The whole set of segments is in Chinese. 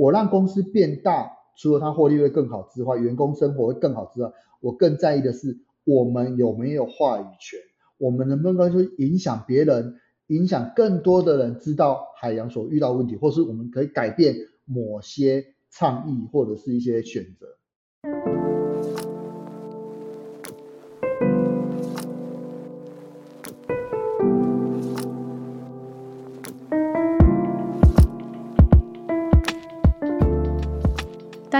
我让公司变大，除了它获利会更好之外，员工生活会更好之外，我更在意的是我们有没有话语权，我们能不能去影响别人，影响更多的人知道海洋所遇到问题，或是我们可以改变某些倡议或者是一些选择。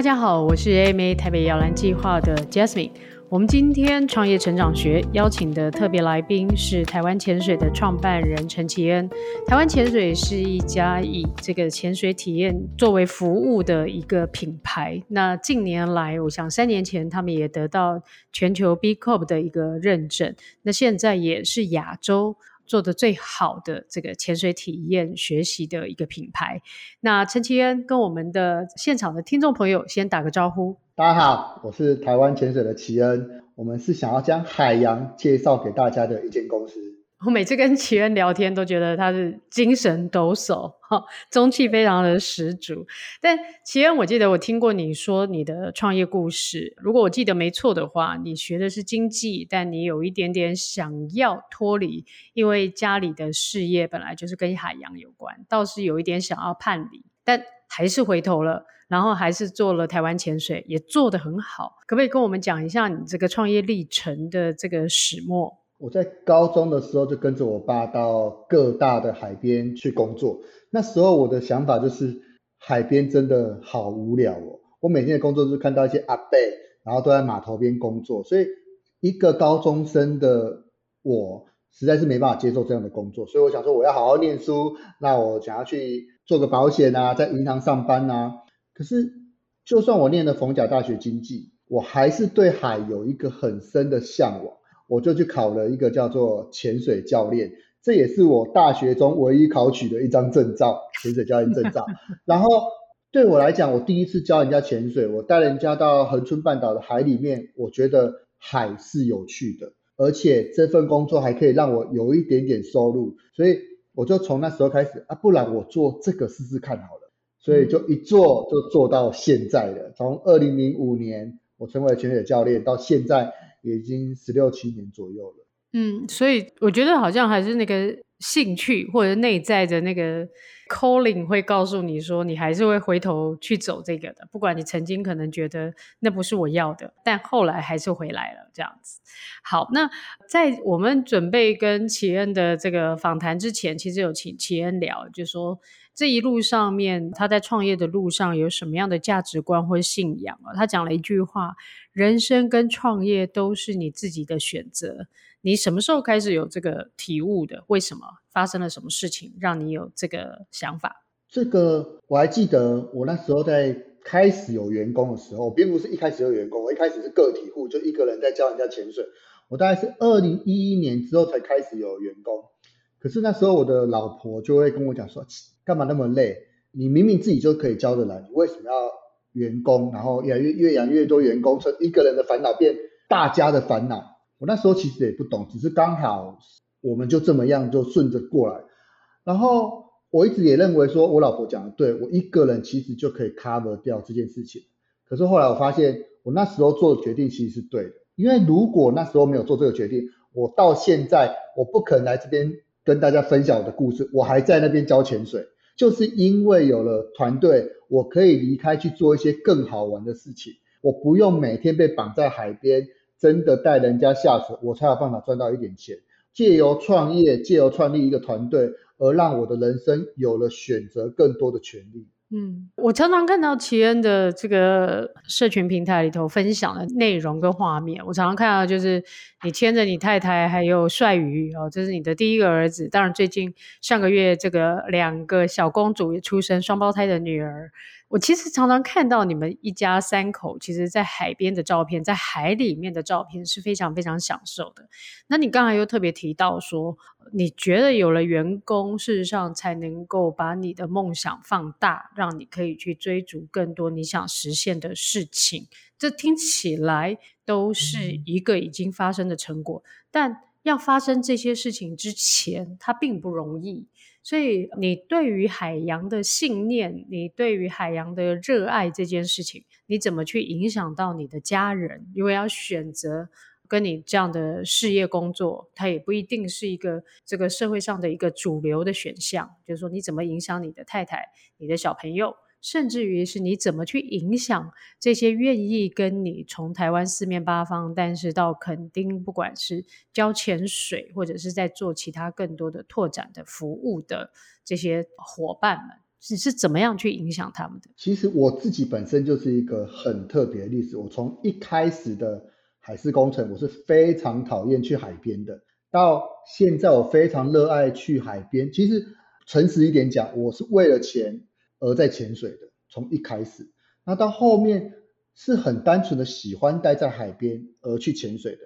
大家好，我是 AMA 台北摇篮计划的 Jasmine。我们今天创业成长学邀请的特别来宾是台湾潜水的创办人陈其恩。台湾潜水是一家以这个潜水体验作为服务的一个品牌。那近年来，我想三年前他们也得到全球 B Corp 的一个认证。那现在也是亚洲。做的最好的这个潜水体验学习的一个品牌。那陈奇恩跟我们的现场的听众朋友先打个招呼。大家好，我是台湾潜水的奇恩，我们是想要将海洋介绍给大家的一间公司。我每次跟奇恩聊天，都觉得他是精神抖擞，哈，中气非常的十足。但奇恩，我记得我听过你说你的创业故事，如果我记得没错的话，你学的是经济，但你有一点点想要脱离，因为家里的事业本来就是跟海洋有关，倒是有一点想要叛离，但还是回头了，然后还是做了台湾潜水，也做得很好。可不可以跟我们讲一下你这个创业历程的这个始末？我在高中的时候就跟着我爸到各大的海边去工作。那时候我的想法就是，海边真的好无聊哦。我每天的工作就是看到一些阿伯，然后都在码头边工作，所以一个高中生的我实在是没办法接受这样的工作。所以我想说，我要好好念书。那我想要去做个保险啊，在银行上班啊。可是，就算我念了逢甲大学经济，我还是对海有一个很深的向往。我就去考了一个叫做潜水教练，这也是我大学中唯一考取的一张证照，潜水教练证照。然后对我来讲，我第一次教人家潜水，我带人家到恒春半岛的海里面，我觉得海是有趣的，而且这份工作还可以让我有一点点收入，所以我就从那时候开始啊，不然我做这个试试看好了，所以就一做就做到现在了。从二零零五年我成为潜水教练到现在。也已经十六七年左右了。嗯，所以我觉得好像还是那个兴趣或者内在的那个 calling 会告诉你说，你还是会回头去走这个的。不管你曾经可能觉得那不是我要的，但后来还是回来了这样子。好，那在我们准备跟奇恩的这个访谈之前，其实有请奇恩聊，就说这一路上面他在创业的路上有什么样的价值观或信仰啊？他讲了一句话。人生跟创业都是你自己的选择。你什么时候开始有这个体悟的？为什么？发生了什么事情让你有这个想法？这个我还记得，我那时候在开始有员工的时候，并不是一开始有员工，我一开始是个体户，就一个人在教人家潜水。我大概是二零一一年之后才开始有员工。可是那时候我的老婆就会跟我讲说：“干嘛那么累？你明明自己就可以教得来，你为什么要？”员工，然后越越养越多员工，从一个人的烦恼变大家的烦恼。我那时候其实也不懂，只是刚好我们就这么样就顺着过来。然后我一直也认为说，我老婆讲的对，我一个人其实就可以 cover 掉这件事情。可是后来我发现，我那时候做的决定其实是对的，因为如果那时候没有做这个决定，我到现在我不可能来这边跟大家分享我的故事，我还在那边教潜水。就是因为有了团队，我可以离开去做一些更好玩的事情，我不用每天被绑在海边，真的带人家下水，我才有办法赚到一点钱。借由创业，借由创立一个团队，而让我的人生有了选择更多的权利。嗯，我常常看到奇恩的这个社群平台里头分享的内容跟画面，我常常看到就是你牵着你太太还有帅鱼哦，这是你的第一个儿子。当然，最近上个月这个两个小公主也出生，双胞胎的女儿。我其实常常看到你们一家三口，其实在海边的照片，在海里面的照片是非常非常享受的。那你刚才又特别提到说，你觉得有了员工，事实上才能够把你的梦想放大，让你可以去追逐更多你想实现的事情。这听起来都是一个已经发生的成果，但要发生这些事情之前，它并不容易。所以你对于海洋的信念，你对于海洋的热爱这件事情，你怎么去影响到你的家人？因为要选择跟你这样的事业工作，它也不一定是一个这个社会上的一个主流的选项。就是说，你怎么影响你的太太、你的小朋友？甚至于是你怎么去影响这些愿意跟你从台湾四面八方，但是到垦丁，不管是教潜水或者是在做其他更多的拓展的服务的这些伙伴们，你是怎么样去影响他们的？其实我自己本身就是一个很特别的例子。我从一开始的海事工程，我是非常讨厌去海边的，到现在我非常热爱去海边。其实诚实一点讲，我是为了钱。而在潜水的，从一开始，那到后面是很单纯的喜欢待在海边而去潜水的。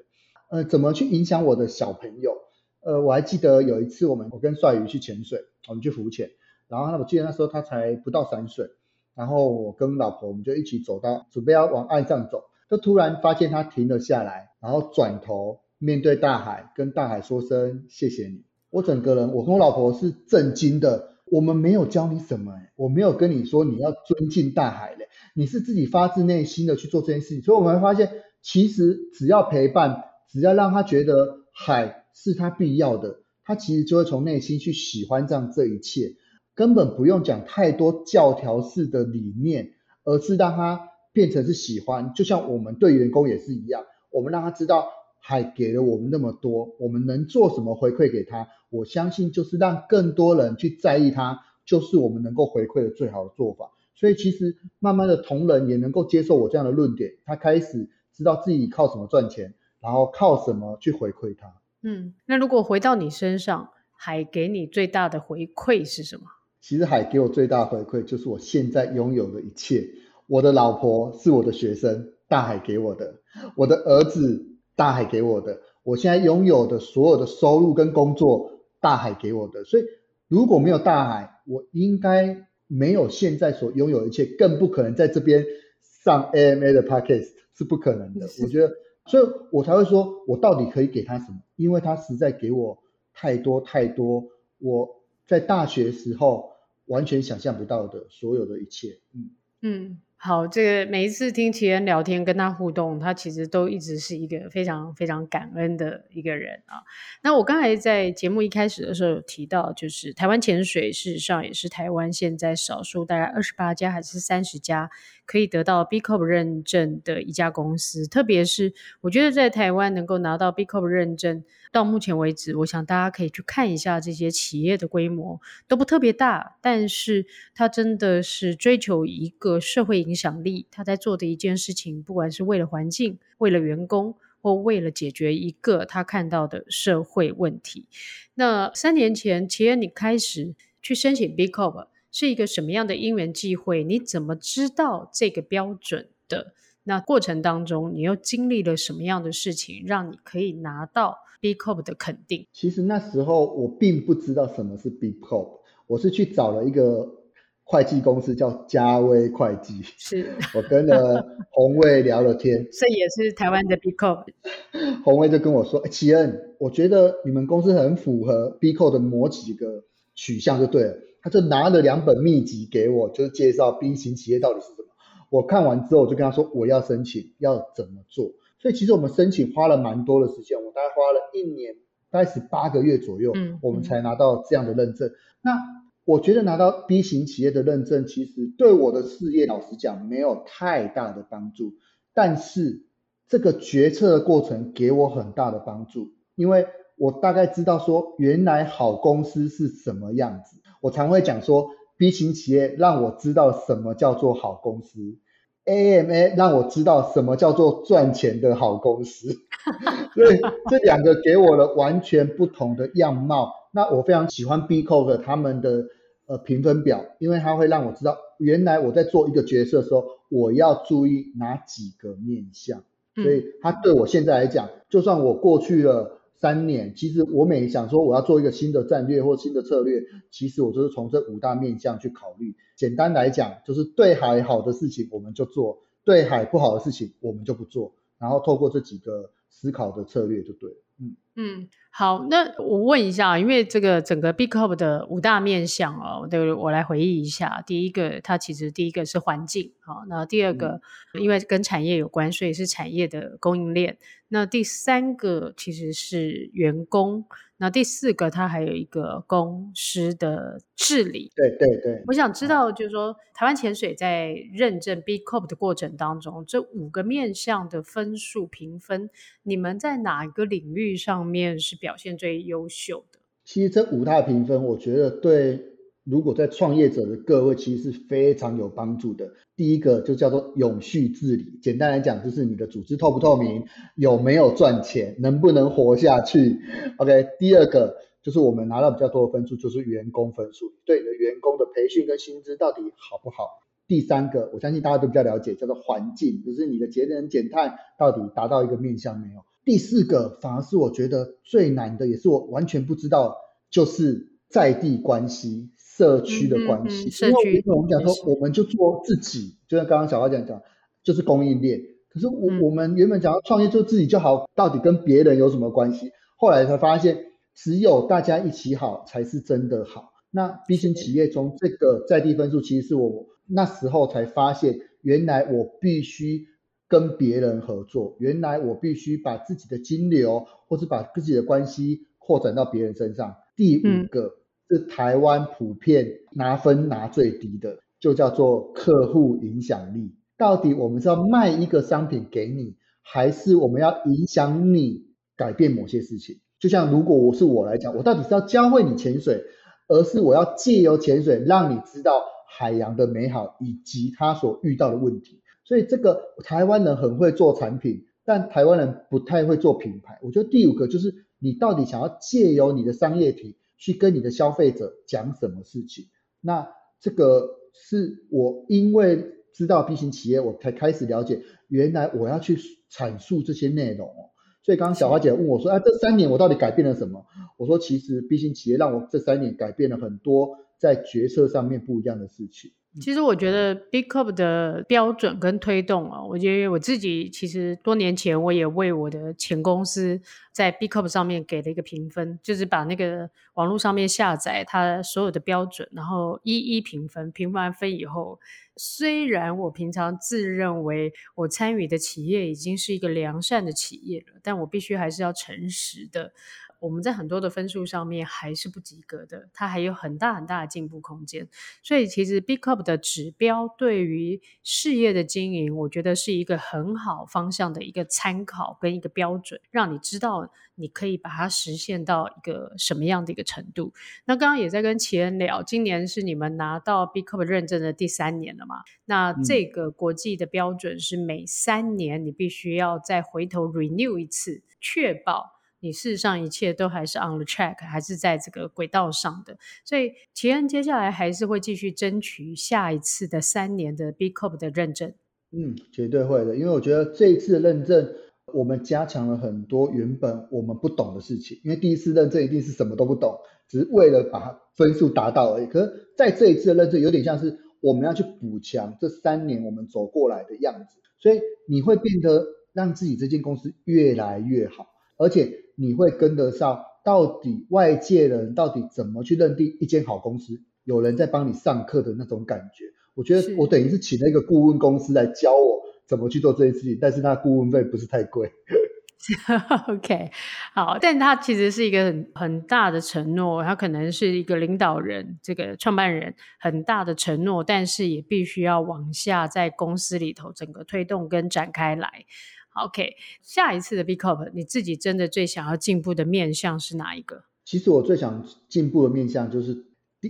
呃，怎么去影响我的小朋友？呃，我还记得有一次我们我跟帅宇去潜水，我们去浮潜，然后我记得那时候他才不到三岁，然后我跟老婆我们就一起走到准备要往岸上走，就突然发现他停了下来，然后转头面对大海，跟大海说声谢谢你。我整个人，我跟我老婆是震惊的。我们没有教你什么，我没有跟你说你要尊敬大海嘞，你是自己发自内心的去做这件事情，所以我们会发现，其实只要陪伴，只要让他觉得海是他必要的，他其实就会从内心去喜欢上这一切，根本不用讲太多教条式的理念，而是让他变成是喜欢，就像我们对员工也是一样，我们让他知道。海给了我们那么多，我们能做什么回馈给他？我相信就是让更多人去在意它，就是我们能够回馈的最好的做法。所以其实慢慢的同仁也能够接受我这样的论点，他开始知道自己靠什么赚钱，然后靠什么去回馈他。嗯，那如果回到你身上，海给你最大的回馈是什么？其实海给我最大的回馈就是我现在拥有的一切。我的老婆是我的学生，大海给我的，我的儿子。大海给我的，我现在拥有的所有的收入跟工作，大海给我的。所以如果没有大海，我应该没有现在所拥有的一切，更不可能在这边上 AMA 的 Podcast 是不可能的。我觉得，所以我才会说，我到底可以给他什么？因为他实在给我太多太多，我在大学时候完全想象不到的所有的一切。嗯嗯。好，这个每一次听奇恩聊天，跟他互动，他其实都一直是一个非常非常感恩的一个人啊。那我刚才在节目一开始的时候有提到，就是台湾潜水事实上也是台湾现在少数大概二十八家还是三十家可以得到 B Corp 认证的一家公司。特别是我觉得在台湾能够拿到 B Corp 认证，到目前为止，我想大家可以去看一下这些企业的规模都不特别大，但是它真的是追求一个社会影响。力，他在做的一件事情，不管是为了环境、为了员工，或为了解决一个他看到的社会问题。那三年前，奇恩你开始去申请 B Corp，是一个什么样的因缘际会？你怎么知道这个标准的？那过程当中，你又经历了什么样的事情，让你可以拿到 B Corp 的肯定？其实那时候我并不知道什么是 B Corp，我是去找了一个。会计公司叫嘉威会计，是 我跟了红卫聊了天，这也是台湾的 B Corp。洪卫就跟我说：“哎，奇恩，我觉得你们公司很符合 B Corp 的某几个取向，就对了。”他就拿了两本秘籍给我，就是介绍 B 型企业到底是什么。我看完之后，我就跟他说：“我要申请，要怎么做？”所以其实我们申请花了蛮多的时间，我大概花了一年，大概是八个月左右，嗯，我们才拿到这样的认证。嗯、那我觉得拿到 B 型企业的认证，其实对我的事业老实讲没有太大的帮助，但是这个决策的过程给我很大的帮助，因为我大概知道说原来好公司是什么样子。我常会讲说 B 型企业让我知道什么叫做好公司，AMA 让我知道什么叫做赚钱的好公司，所以这两个给我了完全不同的样貌。那我非常喜欢 B Corp 他们的呃评分表，因为它会让我知道，原来我在做一个决策的时候，我要注意哪几个面向。所以它对我现在来讲，就算我过去了三年，其实我每想说我要做一个新的战略或新的策略，其实我就是从这五大面向去考虑。简单来讲，就是对海好的事情我们就做，对海不好的事情我们就不做，然后透过这几个思考的策略就对了。嗯。嗯，好，那我问一下，因为这个整个 B Corp 的五大面向哦，对，我来回忆一下。第一个，它其实第一个是环境，好，那第二个，嗯、因为跟产业有关，所以是产业的供应链。那第三个其实是员工。那第四个，它还有一个公司的治理。对对对，我想知道，就是说，台湾潜水在认证 B Corp 的过程当中，这五个面向的分数评分，你们在哪一个领域上面是表现最优秀的？其实这五大评分，我觉得对。如果在创业者的各位，其实是非常有帮助的。第一个就叫做永续治理，简单来讲就是你的组织透不透明，有没有赚钱，能不能活下去。OK，第二个就是我们拿到比较多的分数，就是员工分数，对你的员工的培训跟薪资到底好不好。第三个，我相信大家都比较了解，叫做环境，就是你的节能减碳到底达到一个面向没有。第四个反而是我觉得最难的，也是我完全不知道，就是在地关系。社区的关系，嗯嗯、因为我们讲说，我们就做自己，就像刚刚小花讲讲，就是供应链。可是我、嗯、我们原本讲要创业做自己就好，到底跟别人有什么关系？后来才发现，只有大家一起好才是真的好。那 B 型企业中这个在地分数，其实是我那时候才发现，原来我必须跟别人合作，原来我必须把自己的金流，或是把自己的关系扩展到别人身上。第五个。嗯是台湾普遍拿分拿最低的，就叫做客户影响力。到底我们是要卖一个商品给你，还是我们要影响你改变某些事情？就像如果我是我来讲，我到底是要教会你潜水，而是我要借由潜水让你知道海洋的美好以及他所遇到的问题。所以这个台湾人很会做产品，但台湾人不太会做品牌。我觉得第五个就是你到底想要借由你的商业体。去跟你的消费者讲什么事情？那这个是我因为知道 B 型企业，我才开始了解，原来我要去阐述这些内容哦。所以刚刚小花姐问我说：“啊，这三年我到底改变了什么？”我说：“其实 B 型企业让我这三年改变了很多在决策上面不一样的事情。”其实我觉得 B Corp 的标准跟推动啊，我觉得我自己其实多年前我也为我的前公司在 B Corp 上面给了一个评分，就是把那个网络上面下载它所有的标准，然后一一评分，评完分以后，虽然我平常自认为我参与的企业已经是一个良善的企业了，但我必须还是要诚实的。我们在很多的分数上面还是不及格的，它还有很大很大的进步空间。所以其实 B Corp 的指标对于事业的经营，我觉得是一个很好方向的一个参考跟一个标准，让你知道你可以把它实现到一个什么样的一个程度。那刚刚也在跟琦恩聊，今年是你们拿到 B Corp 认证的第三年了嘛？那这个国际的标准是每三年你必须要再回头 renew 一次，确保。你事实上一切都还是 on the track，还是在这个轨道上的，所以奇恩接下来还是会继续争取下一次的三年的 B Corp 的认证。嗯，绝对会的，因为我觉得这一次的认证，我们加强了很多原本我们不懂的事情。因为第一次认证一定是什么都不懂，只是为了把分数达到而已。可是在这一次的认证，有点像是我们要去补强这三年我们走过来的样子，所以你会变得让自己这间公司越来越好，而且。你会跟得上，到底外界人到底怎么去认定一间好公司？有人在帮你上课的那种感觉。我觉得我等于是请了一个顾问公司来教我怎么去做这件事情，但是那顾问费不是太贵。OK，好，但他其实是一个很很大的承诺，他可能是一个领导人，这个创办人很大的承诺，但是也必须要往下在公司里头整个推动跟展开来。OK，下一次的 B Corp，你自己真的最想要进步的面向是哪一个？其实我最想进步的面向就是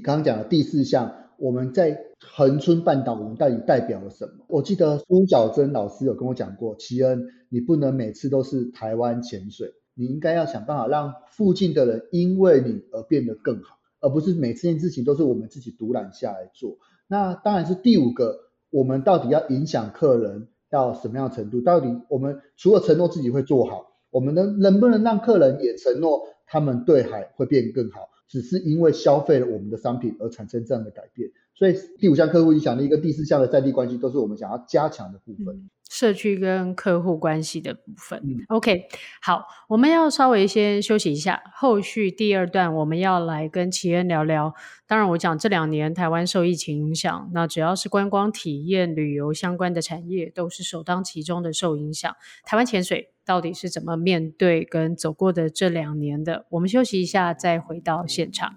刚刚讲的第四项，我们在恒春半岛，我们到底代表了什么？我记得苏小珍老师有跟我讲过，齐恩，你不能每次都是台湾潜水，你应该要想办法让附近的人因为你而变得更好，而不是每次件事情都是我们自己独揽下来做。那当然是第五个，我们到底要影响客人。到什么样程度？到底我们除了承诺自己会做好，我们能能不能让客人也承诺他们对海会变更好？只是因为消费了我们的商品而产生这样的改变。所以第五项客户影响力跟第四项的在地关系都是我们想要加强的部分。嗯社区跟客户关系的部分。嗯，OK，好，我们要稍微先休息一下，后续第二段我们要来跟奇恩聊聊。当然，我讲这两年台湾受疫情影响，那只要是观光体验、旅游相关的产业，都是首当其冲的受影响。台湾潜水到底是怎么面对跟走过的这两年的？我们休息一下，再回到现场。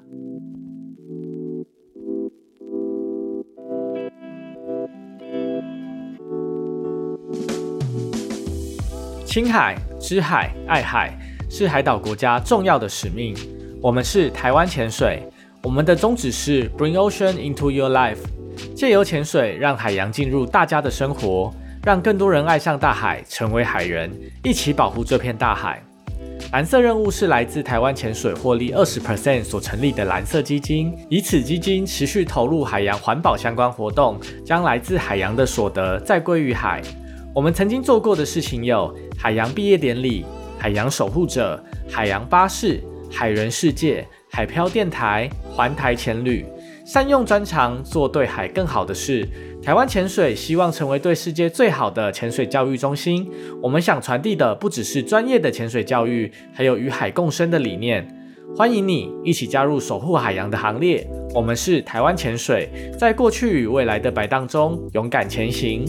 亲海、知海、爱海是海岛国家重要的使命。我们是台湾潜水，我们的宗旨是 Bring Ocean into Your Life，借由潜水让海洋进入大家的生活，让更多人爱上大海，成为海人，一起保护这片大海。蓝色任务是来自台湾潜水获利二十 percent 所成立的蓝色基金，以此基金持续投入海洋环保相关活动，将来自海洋的所得再归于海。我们曾经做过的事情有海洋毕业典礼、海洋守护者、海洋巴士、海人世界、海漂电台、环台潜旅，善用专长做对海更好的事。台湾潜水希望成为对世界最好的潜水教育中心。我们想传递的不只是专业的潜水教育，还有与海共生的理念。欢迎你一起加入守护海洋的行列。我们是台湾潜水，在过去与未来的摆荡中勇敢前行。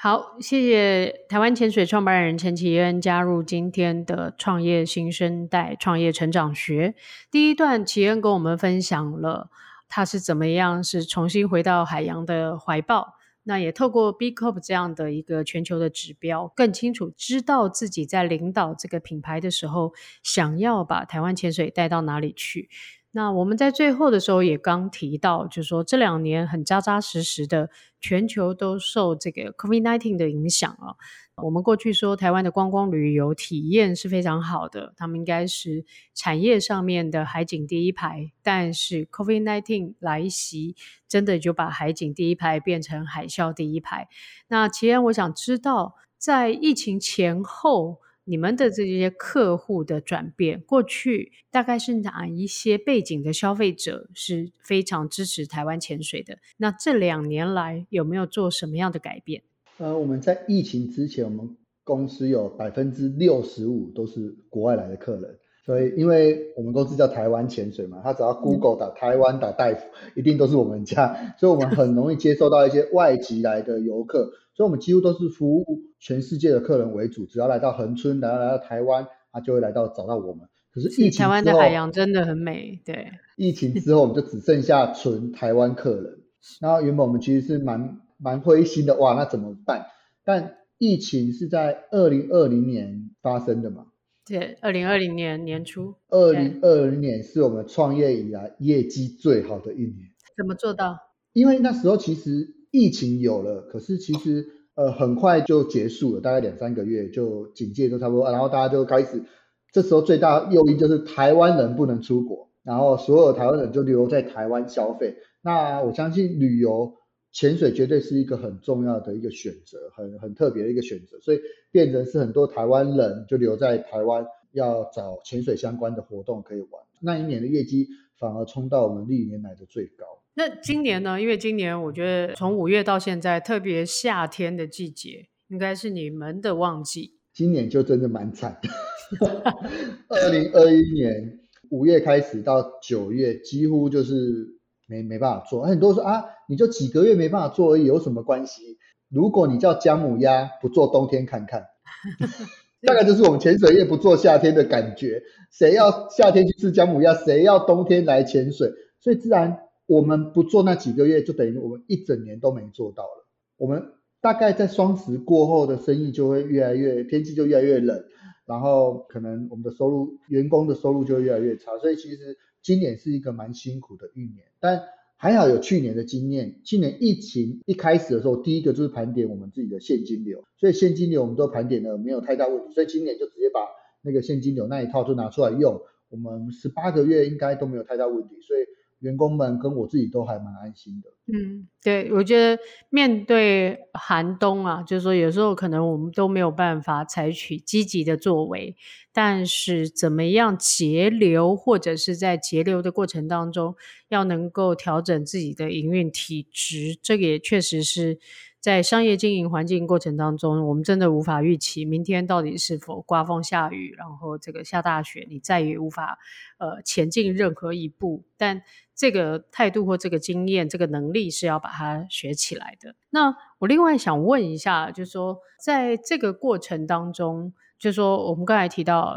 好，谢谢台湾潜水创办人陈启恩加入今天的创业新生代创业成长学。第一段，奇恩跟我们分享了他是怎么样是重新回到海洋的怀抱，那也透过 B Corp 这样的一个全球的指标，更清楚知道自己在领导这个品牌的时候，想要把台湾潜水带到哪里去。那我们在最后的时候也刚提到，就是说这两年很扎扎实实的，全球都受这个 COVID-19 的影响啊。我们过去说台湾的观光旅游体验是非常好的，他们应该是产业上面的海景第一排，但是 COVID-19 来袭，真的就把海景第一排变成海啸第一排。那奇恩，我想知道在疫情前后。你们的这些客户的转变，过去大概是哪一些背景的消费者是非常支持台湾潜水的？那这两年来有没有做什么样的改变？呃，我们在疫情之前，我们公司有百分之六十五都是国外来的客人，所以因为我们公司叫台湾潜水嘛，他只要 Google 打台湾打大夫，一定都是我们家，所以我们很容易接受到一些外籍来的游客。所以，我们几乎都是服务全世界的客人为主。只要来到恒春，来到来到台湾，他就会来到找到我们。可是疫情之后，台湾的海洋真的很美。对，疫情之后，我们就只剩下纯台湾客人。然后原本我们其实是蛮蛮灰心的，哇，那怎么办？但疫情是在二零二零年发生的嘛？对，二零二零年年初。二零二零年是我们创业以来业绩最好的一年。怎么做到？因为那时候其实。疫情有了，可是其实呃很快就结束了，大概两三个月就警戒都差不多，然后大家就开始，这时候最大诱因就是台湾人不能出国，然后所有台湾人就留在台湾消费。那我相信旅游潜水绝对是一个很重要的一个选择，很很特别的一个选择，所以变成是很多台湾人就留在台湾，要找潜水相关的活动可以玩。那一年的业绩反而冲到我们历年来的最高。那今年呢？因为今年我觉得从五月到现在，特别夏天的季节，应该是你们的旺季。今年就真的蛮惨的。二零二一年五月开始到九月，几乎就是没没办法做。很多人说啊，你就几个月没办法做而已，有什么关系？如果你叫姜母鸭不做冬天看看，大概就是我们潜水业不做夏天的感觉。谁要夏天去吃姜母鸭？谁要冬天来潜水？所以自然。我们不做那几个月，就等于我们一整年都没做到了。我们大概在双十过后的生意就会越来越，天气就越来越冷，然后可能我们的收入，员工的收入就越来越差。所以其实今年是一个蛮辛苦的一年，但还好有去年的经验。去年疫情一开始的时候，第一个就是盘点我们自己的现金流，所以现金流我们都盘点了，没有太大问题。所以今年就直接把那个现金流那一套就拿出来用，我们十八个月应该都没有太大问题。所以。员工们跟我自己都还蛮安心的。嗯，对，我觉得面对寒冬啊，就是说有时候可能我们都没有办法采取积极的作为，但是怎么样节流，或者是在节流的过程当中，要能够调整自己的营运体质，这个也确实是。在商业经营环境过程当中，我们真的无法预期明天到底是否刮风下雨，然后这个下大雪，你再也无法呃前进任何一步。但这个态度或这个经验、这个能力是要把它学起来的。那我另外想问一下，就是说在这个过程当中，就是说我们刚才提到，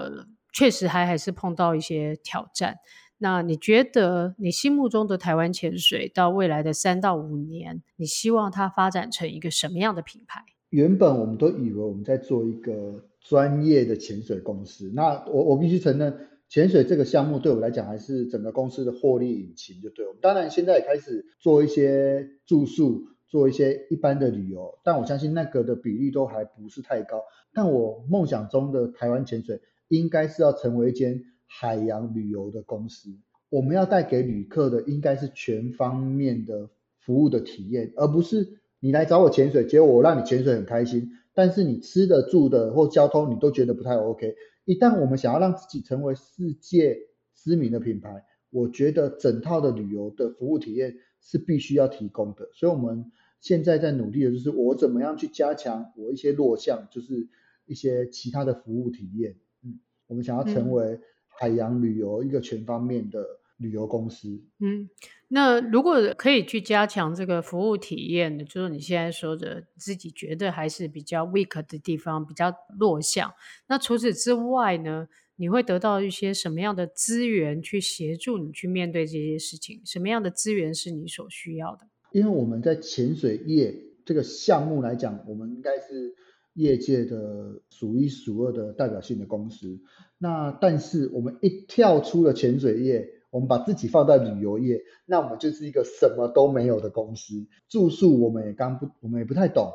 确实还还是碰到一些挑战。那你觉得你心目中的台湾潜水到未来的三到五年，你希望它发展成一个什么样的品牌？原本我们都以为我们在做一个专业的潜水公司。那我我必须承认，潜水这个项目对我来讲还是整个公司的获利引擎，就对。我们当然现在也开始做一些住宿，做一些一般的旅游，但我相信那个的比例都还不是太高。但我梦想中的台湾潜水，应该是要成为一间。海洋旅游的公司，我们要带给旅客的应该是全方面的服务的体验，而不是你来找我潜水，结果我让你潜水很开心，但是你吃的住的或交通你都觉得不太 OK。一旦我们想要让自己成为世界知名的品牌，我觉得整套的旅游的服务体验是必须要提供的。所以我们现在在努力的就是我怎么样去加强我一些弱项，就是一些其他的服务体验。嗯，我们想要成为、嗯。海洋旅游一个全方面的旅游公司，嗯，那如果可以去加强这个服务体验的，就是你现在说的自己觉得还是比较 weak 的地方，比较弱项。那除此之外呢，你会得到一些什么样的资源去协助你去面对这些事情？什么样的资源是你所需要的？因为我们在潜水业这个项目来讲，我们应该是。业界的数一数二的代表性的公司，那但是我们一跳出了潜水业，我们把自己放在旅游业，那我们就是一个什么都没有的公司。住宿我们也刚不，我们也不太懂，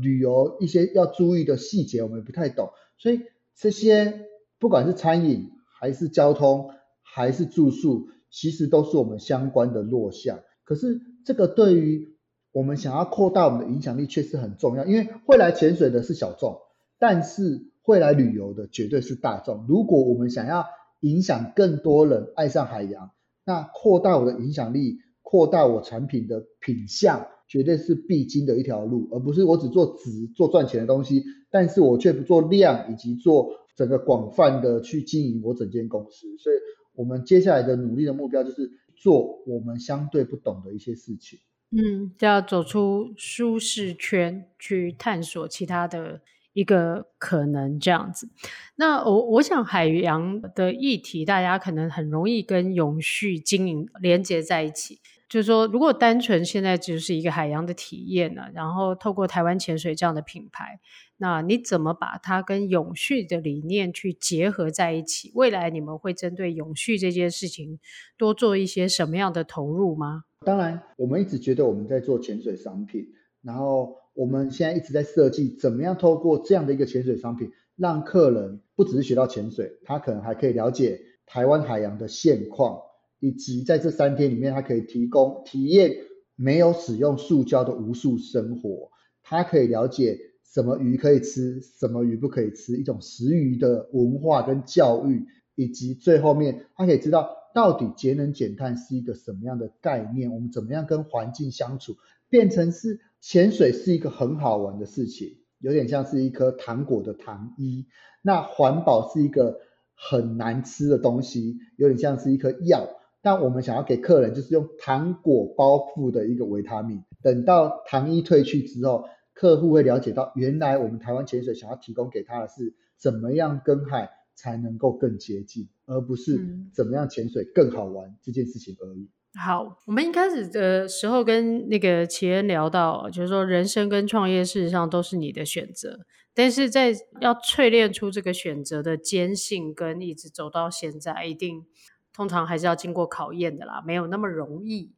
旅游一些要注意的细节我们也不太懂，所以这些不管是餐饮还是交通还是住宿，其实都是我们相关的弱项。可是这个对于我们想要扩大我们的影响力，确实很重要。因为会来潜水的是小众，但是会来旅游的绝对是大众。如果我们想要影响更多人爱上海洋，那扩大我的影响力，扩大我产品的品相，绝对是必经的一条路，而不是我只做值做赚钱的东西，但是我却不做量以及做整个广泛的去经营我整间公司。所以，我们接下来的努力的目标就是做我们相对不懂的一些事情。嗯，就要走出舒适圈，去探索其他的一个可能，这样子。那我我想海洋的议题，大家可能很容易跟永续经营连接在一起。就是说，如果单纯现在只是一个海洋的体验呢，然后透过台湾潜水这样的品牌，那你怎么把它跟永续的理念去结合在一起？未来你们会针对永续这件事情多做一些什么样的投入吗？当然，我们一直觉得我们在做潜水商品，然后我们现在一直在设计怎么样透过这样的一个潜水商品，让客人不只是学到潜水，他可能还可以了解台湾海洋的现况，以及在这三天里面，他可以提供体验没有使用塑胶的无塑生活，他可以了解什么鱼可以吃，什么鱼不可以吃，一种食鱼的文化跟教育，以及最后面他可以知道。到底节能减碳是一个什么样的概念？我们怎么样跟环境相处？变成是潜水是一个很好玩的事情，有点像是一颗糖果的糖衣。那环保是一个很难吃的东西，有点像是一颗药。但我们想要给客人就是用糖果包覆的一个维他命。等到糖衣退去之后，客户会了解到，原来我们台湾潜水想要提供给他的是怎么样跟海才能够更接近，而不是怎么样潜水更好玩这件事情而已。好，我们一开始的时候跟那个奇恩聊到，就是说人生跟创业事实上都是你的选择，但是在要淬炼出这个选择的坚信跟一直走到现在，一定通常还是要经过考验的啦，没有那么容易。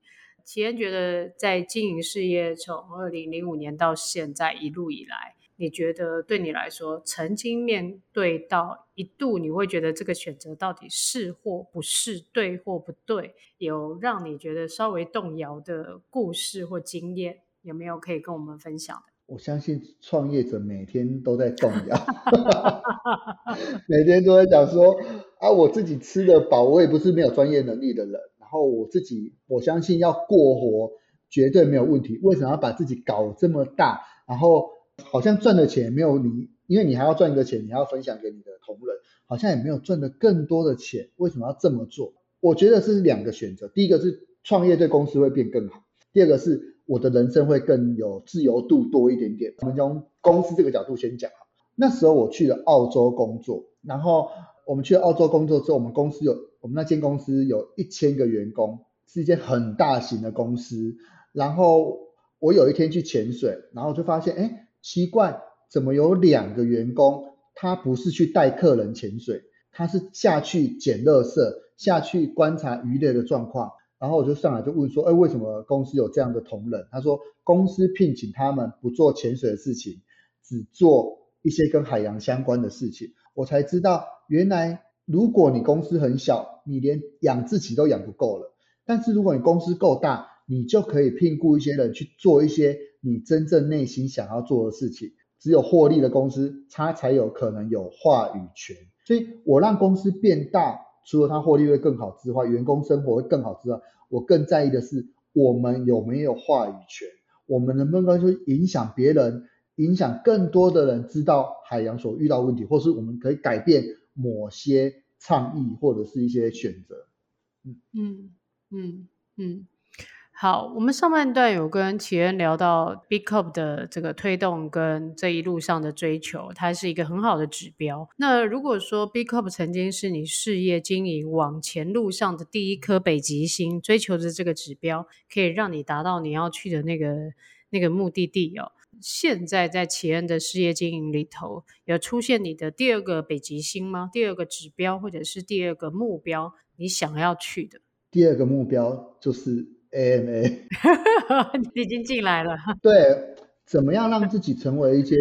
奇恩觉得在经营事业从二零零五年到现在一路以来。你觉得对你来说，曾经面对到一度，你会觉得这个选择到底是或不是，对或不对，有让你觉得稍微动摇的故事或经验，有没有可以跟我们分享的？我相信创业者每天都在动摇，每天都在讲说啊，我自己吃得饱，我也不是没有专业能力的人，然后我自己，我相信要过活绝对没有问题，为什么要把自己搞这么大？然后好像赚的钱没有你，因为你还要赚一个钱，你还要分享给你的同仁，好像也没有赚的更多的钱，为什么要这么做？我觉得是两个选择，第一个是创业对公司会变更好，第二个是。我的人生会更有自由度多一点点。我们从公司这个角度先讲。那时候我去了澳洲工作，然后我们去了澳洲工作之后，我们公司有我们那间公司有一千个员工，是一间很大型的公司。然后我有一天去潜水，然后就发现，哎，奇怪，怎么有两个员工，他不是去带客人潜水，他是下去捡垃圾，下去观察鱼类的状况。然后我就上来就问说，哎，为什么公司有这样的同仁？他说，公司聘请他们不做潜水的事情，只做一些跟海洋相关的事情。我才知道，原来如果你公司很小，你连养自己都养不够了。但是如果你公司够大，你就可以聘雇一些人去做一些你真正内心想要做的事情。只有获利的公司，它才有可能有话语权。所以我让公司变大。除了它获利会更好之外，员工生活会更好之外，我更在意的是我们有没有话语权，我们能不能够去影响别人，影响更多的人知道海洋所遇到问题，或是我们可以改变某些倡议或者是一些选择。嗯嗯嗯嗯。好，我们上半段有跟奇恩聊到 B Corp 的这个推动跟这一路上的追求，它是一个很好的指标。那如果说 B Corp 曾经是你事业经营往前路上的第一颗北极星，追求的这个指标可以让你达到你要去的那个那个目的地哦。现在在奇恩的事业经营里头，有出现你的第二个北极星吗？第二个指标或者是第二个目标，你想要去的？第二个目标就是。AMA，你已经进来了。对，怎么样让自己成为一间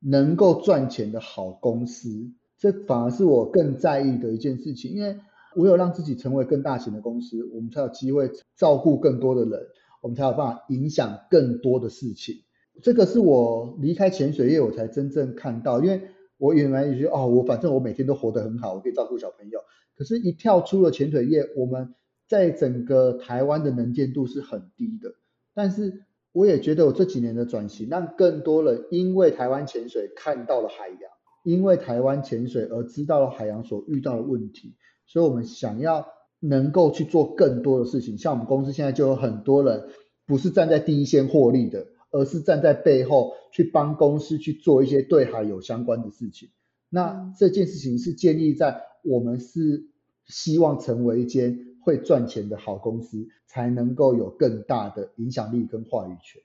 能够赚钱的好公司？这反而是我更在意的一件事情。因为唯有让自己成为更大型的公司，我们才有机会照顾更多的人，我们才有办法影响更多的事情。这个是我离开潜水业，我才真正看到。因为我原来也觉得哦，我反正我每天都活得很好，我可以照顾小朋友。可是，一跳出了潜水业，我们在整个台湾的能见度是很低的，但是我也觉得我这几年的转型，让更多人因为台湾潜水看到了海洋，因为台湾潜水而知道了海洋所遇到的问题，所以我们想要能够去做更多的事情。像我们公司现在就有很多人不是站在第一线获利的，而是站在背后去帮公司去做一些对海有相关的事情。那这件事情是建立在我们是希望成为一间。会赚钱的好公司才能够有更大的影响力跟话语权。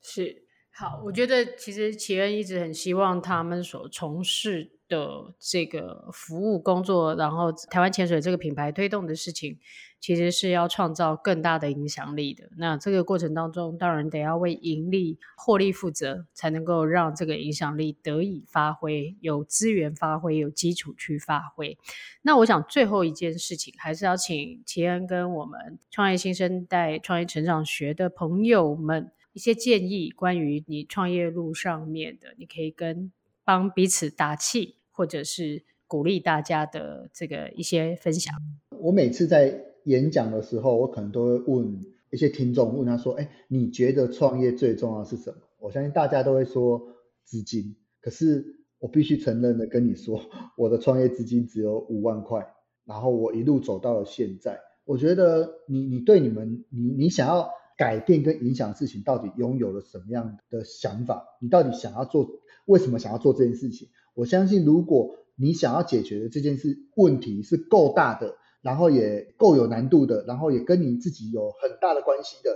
是，好，我觉得其实奇恩一直很希望他们所从事的这个服务工作，然后台湾潜水这个品牌推动的事情，其实是要创造更大的影响力的。那这个过程当中，当然得要为盈利、获利负责，才能够让这个影响力得以发挥，有资源发挥，有基础去发挥。那我想最后一件事情，还是要请齐恩跟我们创业新生代、创业成长学的朋友们一些建议，关于你创业路上面的，你可以跟帮彼此打气，或者是鼓励大家的这个一些分享。我每次在演讲的时候，我可能都会问一些听众，问他说：“哎，你觉得创业最重要是什么？”我相信大家都会说资金。可是我必须承认的跟你说，我的创业资金只有五万块，然后我一路走到了现在。我觉得你你对你们你你想要改变跟影响的事情，到底拥有了什么样的想法？你到底想要做？为什么想要做这件事情？我相信，如果你想要解决的这件事问题是够大的。然后也够有难度的，然后也跟你自己有很大的关系的。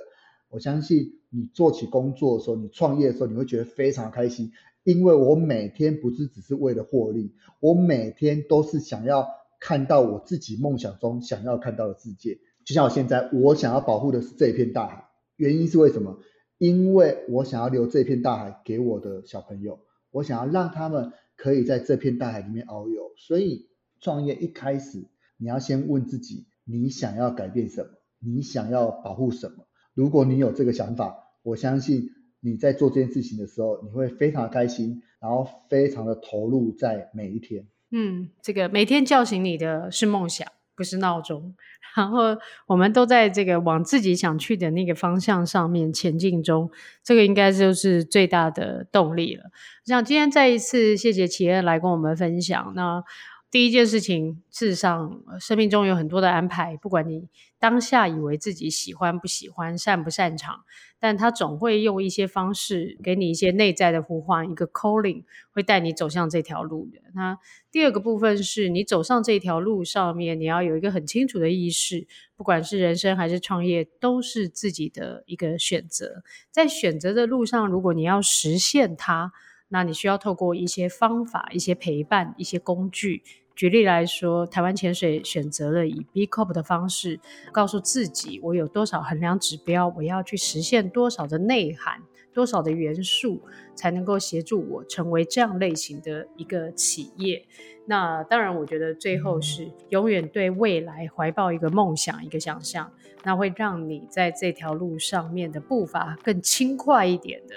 我相信你做起工作的时候，你创业的时候，你会觉得非常开心，因为我每天不是只是为了获利，我每天都是想要看到我自己梦想中想要看到的世界。就像我现在，我想要保护的是这片大海，原因是为什么？因为我想要留这片大海给我的小朋友，我想要让他们可以在这片大海里面遨游。所以创业一开始，你要先问自己，你想要改变什么？你想要保护什么？如果你有这个想法，我相信你在做这件事情的时候，你会非常开心，然后非常的投入在每一天。嗯，这个每天叫醒你的是梦想，不是闹钟。然后我们都在这个往自己想去的那个方向上面前进中，这个应该就是最大的动力了。像今天再一次谢谢企业来跟我们分享。那第一件事情，事实上，生命中有很多的安排，不管你当下以为自己喜欢不喜欢、擅不擅长，但他总会用一些方式给你一些内在的呼唤，一个 calling 会带你走向这条路的。那第二个部分是你走上这条路上面，你要有一个很清楚的意识，不管是人生还是创业，都是自己的一个选择。在选择的路上，如果你要实现它，那你需要透过一些方法、一些陪伴、一些工具。举例来说，台湾潜水选择了以 B Corp 的方式，告诉自己我有多少衡量指标，我要去实现多少的内涵、多少的元素，才能够协助我成为这样类型的一个企业。那当然，我觉得最后是永远对未来怀抱一个梦想、一个想象，那会让你在这条路上面的步伐更轻快一点的。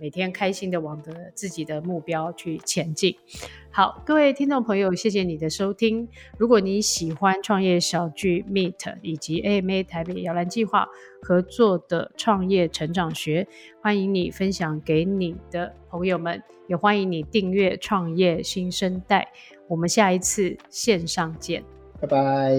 每天开心的往着自己的目标去前进。好，各位听众朋友，谢谢你的收听。如果你喜欢创业小聚 Meet 以及 AMA 台北摇篮计划合作的创业成长学，欢迎你分享给你的朋友们，也欢迎你订阅创业新生代。我们下一次线上见，拜拜。